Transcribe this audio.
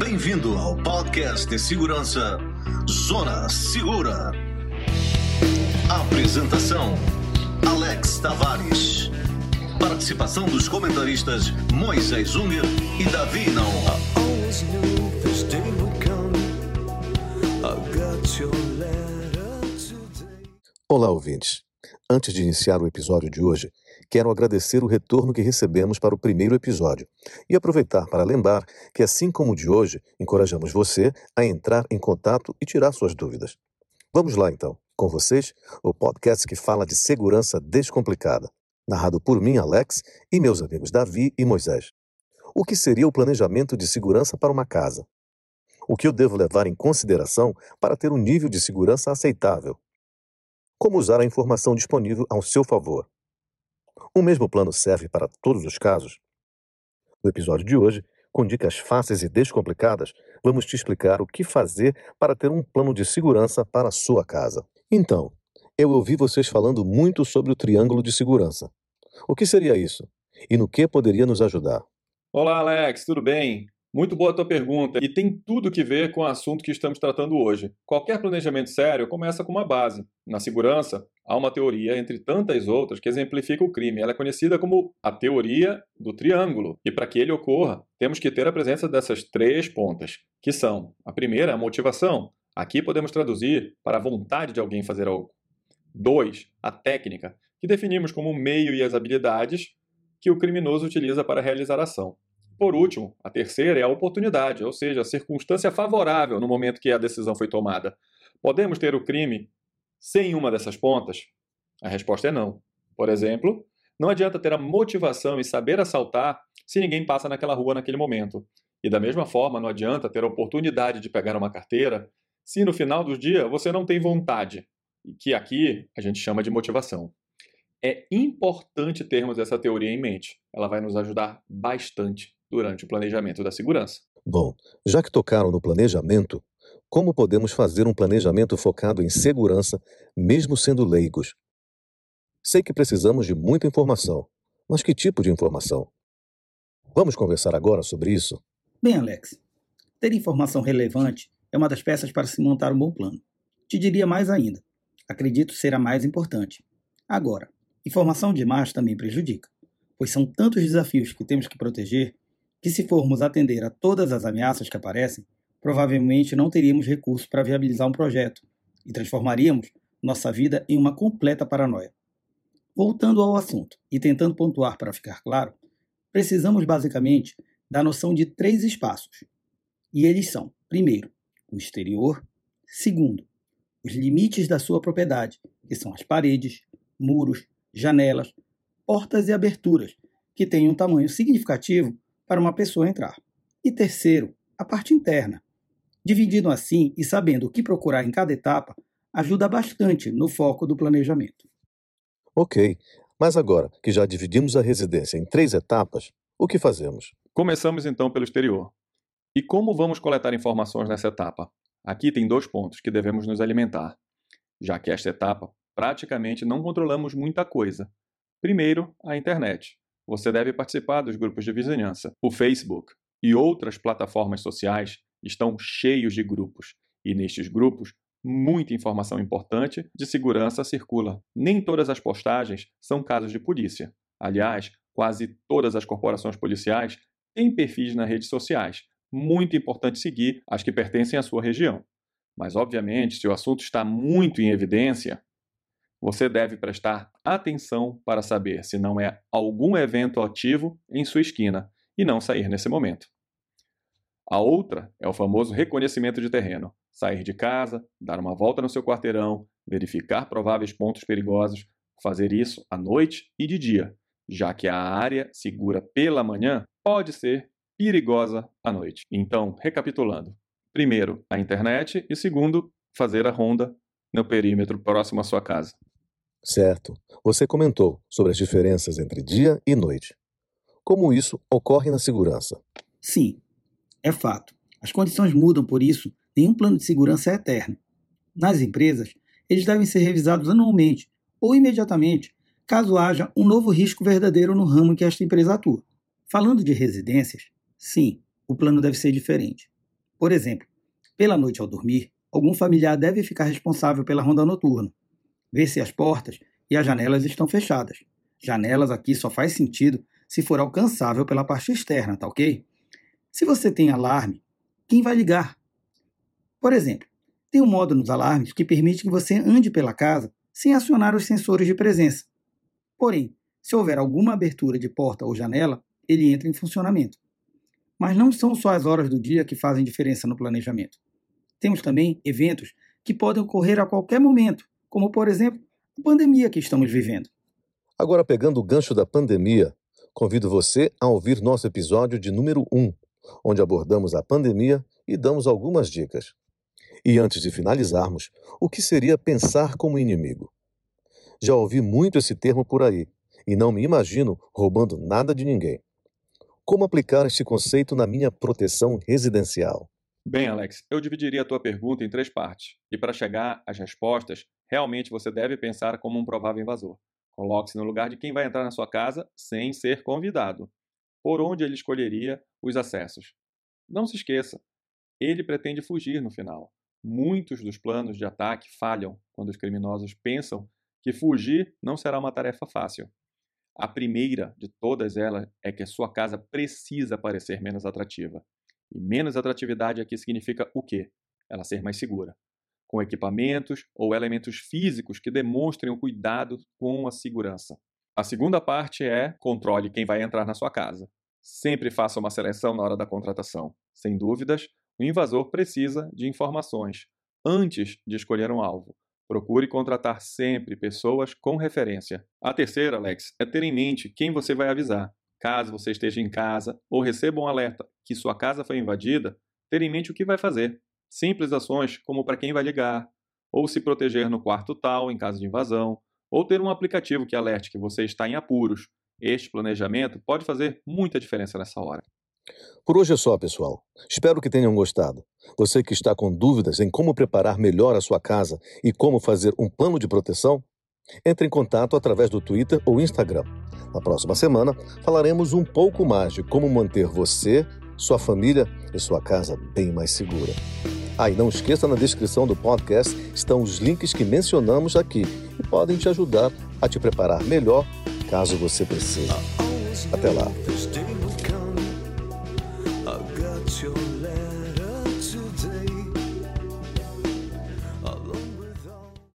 Bem-vindo ao podcast de segurança Zona Segura. Apresentação: Alex Tavares. Participação dos comentaristas Moisés Unger e Davi Naon. Olá, ouvintes. Antes de iniciar o episódio de hoje, quero agradecer o retorno que recebemos para o primeiro episódio e aproveitar para lembrar que, assim como o de hoje, encorajamos você a entrar em contato e tirar suas dúvidas. Vamos lá, então. Com vocês, o podcast que fala de segurança descomplicada, narrado por mim, Alex, e meus amigos Davi e Moisés. O que seria o planejamento de segurança para uma casa? O que eu devo levar em consideração para ter um nível de segurança aceitável? Como usar a informação disponível ao seu favor? O mesmo plano serve para todos os casos? No episódio de hoje, com dicas fáceis e descomplicadas, vamos te explicar o que fazer para ter um plano de segurança para a sua casa. Então, eu ouvi vocês falando muito sobre o triângulo de segurança. O que seria isso? E no que poderia nos ajudar? Olá, Alex, tudo bem? Muito boa a tua pergunta e tem tudo que ver com o assunto que estamos tratando hoje. Qualquer planejamento sério começa com uma base. Na segurança, há uma teoria, entre tantas outras, que exemplifica o crime. Ela é conhecida como a teoria do triângulo. E para que ele ocorra, temos que ter a presença dessas três pontas, que são: a primeira, a motivação. Aqui podemos traduzir para a vontade de alguém fazer algo. Dois, a técnica, que definimos como o meio e as habilidades que o criminoso utiliza para realizar a ação. Por último, a terceira é a oportunidade, ou seja, a circunstância favorável no momento que a decisão foi tomada. Podemos ter o crime sem uma dessas pontas? A resposta é não. Por exemplo, não adianta ter a motivação e saber assaltar se ninguém passa naquela rua naquele momento. E da mesma forma, não adianta ter a oportunidade de pegar uma carteira se no final do dia você não tem vontade, que aqui a gente chama de motivação. É importante termos essa teoria em mente. Ela vai nos ajudar bastante durante o planejamento da segurança. Bom, já que tocaram no planejamento, como podemos fazer um planejamento focado em segurança, mesmo sendo leigos? Sei que precisamos de muita informação, mas que tipo de informação? Vamos conversar agora sobre isso? Bem, Alex, ter informação relevante é uma das peças para se montar um bom plano. Te diria mais ainda. Acredito ser a mais importante. Agora, informação demais também prejudica, pois são tantos desafios que temos que proteger que, se formos atender a todas as ameaças que aparecem, provavelmente não teríamos recursos para viabilizar um projeto e transformaríamos nossa vida em uma completa paranoia. Voltando ao assunto e tentando pontuar para ficar claro, precisamos basicamente da noção de três espaços. E eles são, primeiro, o exterior, segundo, os limites da sua propriedade, que são as paredes, muros, janelas, portas e aberturas, que têm um tamanho significativo para uma pessoa entrar. E terceiro, a parte interna. Dividindo assim e sabendo o que procurar em cada etapa, ajuda bastante no foco do planejamento. Ok, mas agora que já dividimos a residência em três etapas, o que fazemos? Começamos então pelo exterior. E como vamos coletar informações nessa etapa? Aqui tem dois pontos que devemos nos alimentar, já que esta etapa praticamente não controlamos muita coisa. Primeiro, a internet você deve participar dos grupos de vizinhança. O Facebook e outras plataformas sociais estão cheios de grupos, e nestes grupos, muita informação importante de segurança circula. Nem todas as postagens são casos de polícia. Aliás, quase todas as corporações policiais têm perfis nas redes sociais. Muito importante seguir as que pertencem à sua região. Mas, obviamente, se o assunto está muito em evidência, você deve prestar atenção para saber se não é algum evento ativo em sua esquina e não sair nesse momento. A outra é o famoso reconhecimento de terreno. Sair de casa, dar uma volta no seu quarteirão, verificar prováveis pontos perigosos, fazer isso à noite e de dia, já que a área segura pela manhã pode ser perigosa à noite. Então, recapitulando: primeiro, a internet e segundo, fazer a ronda no perímetro próximo à sua casa. Certo. Você comentou sobre as diferenças entre dia e noite. Como isso ocorre na segurança? Sim, é fato. As condições mudam, por isso, nenhum plano de segurança é eterno. Nas empresas, eles devem ser revisados anualmente ou imediatamente, caso haja um novo risco verdadeiro no ramo em que esta empresa atua. Falando de residências, sim, o plano deve ser diferente. Por exemplo, pela noite ao dormir, algum familiar deve ficar responsável pela ronda noturna, ver se as portas e as janelas estão fechadas. Janelas aqui só faz sentido se for alcançável pela parte externa, tá ok? Se você tem alarme, quem vai ligar? Por exemplo, tem um modo nos alarmes que permite que você ande pela casa sem acionar os sensores de presença. Porém, se houver alguma abertura de porta ou janela, ele entra em funcionamento. Mas não são só as horas do dia que fazem diferença no planejamento. Temos também eventos que podem ocorrer a qualquer momento, como por exemplo a pandemia que estamos vivendo. Agora, pegando o gancho da pandemia, convido você a ouvir nosso episódio de número 1, onde abordamos a pandemia e damos algumas dicas. E antes de finalizarmos, o que seria pensar como inimigo? Já ouvi muito esse termo por aí e não me imagino roubando nada de ninguém. Como aplicar este conceito na minha proteção residencial? Bem, Alex, eu dividiria a tua pergunta em três partes. E para chegar às respostas, realmente você deve pensar como um provável invasor. Coloque-se no lugar de quem vai entrar na sua casa sem ser convidado. Por onde ele escolheria os acessos? Não se esqueça, ele pretende fugir no final. Muitos dos planos de ataque falham quando os criminosos pensam que fugir não será uma tarefa fácil. A primeira de todas elas é que a sua casa precisa parecer menos atrativa. E menos atratividade aqui significa o quê? Ela ser mais segura. Com equipamentos ou elementos físicos que demonstrem o cuidado com a segurança. A segunda parte é controle quem vai entrar na sua casa. Sempre faça uma seleção na hora da contratação. Sem dúvidas, o invasor precisa de informações antes de escolher um alvo. Procure contratar sempre pessoas com referência. A terceira, Alex, é ter em mente quem você vai avisar. Caso você esteja em casa ou receba um alerta que sua casa foi invadida, ter em mente o que vai fazer. Simples ações como para quem vai ligar, ou se proteger no quarto tal em caso de invasão, ou ter um aplicativo que alerte que você está em apuros. Este planejamento pode fazer muita diferença nessa hora. Por hoje é só, pessoal. Espero que tenham gostado. Você que está com dúvidas em como preparar melhor a sua casa e como fazer um plano de proteção, entre em contato através do Twitter ou Instagram. Na próxima semana, falaremos um pouco mais de como manter você, sua família e sua casa bem mais segura. Ah, e não esqueça, na descrição do podcast estão os links que mencionamos aqui e podem te ajudar a te preparar melhor caso você precise. Até lá!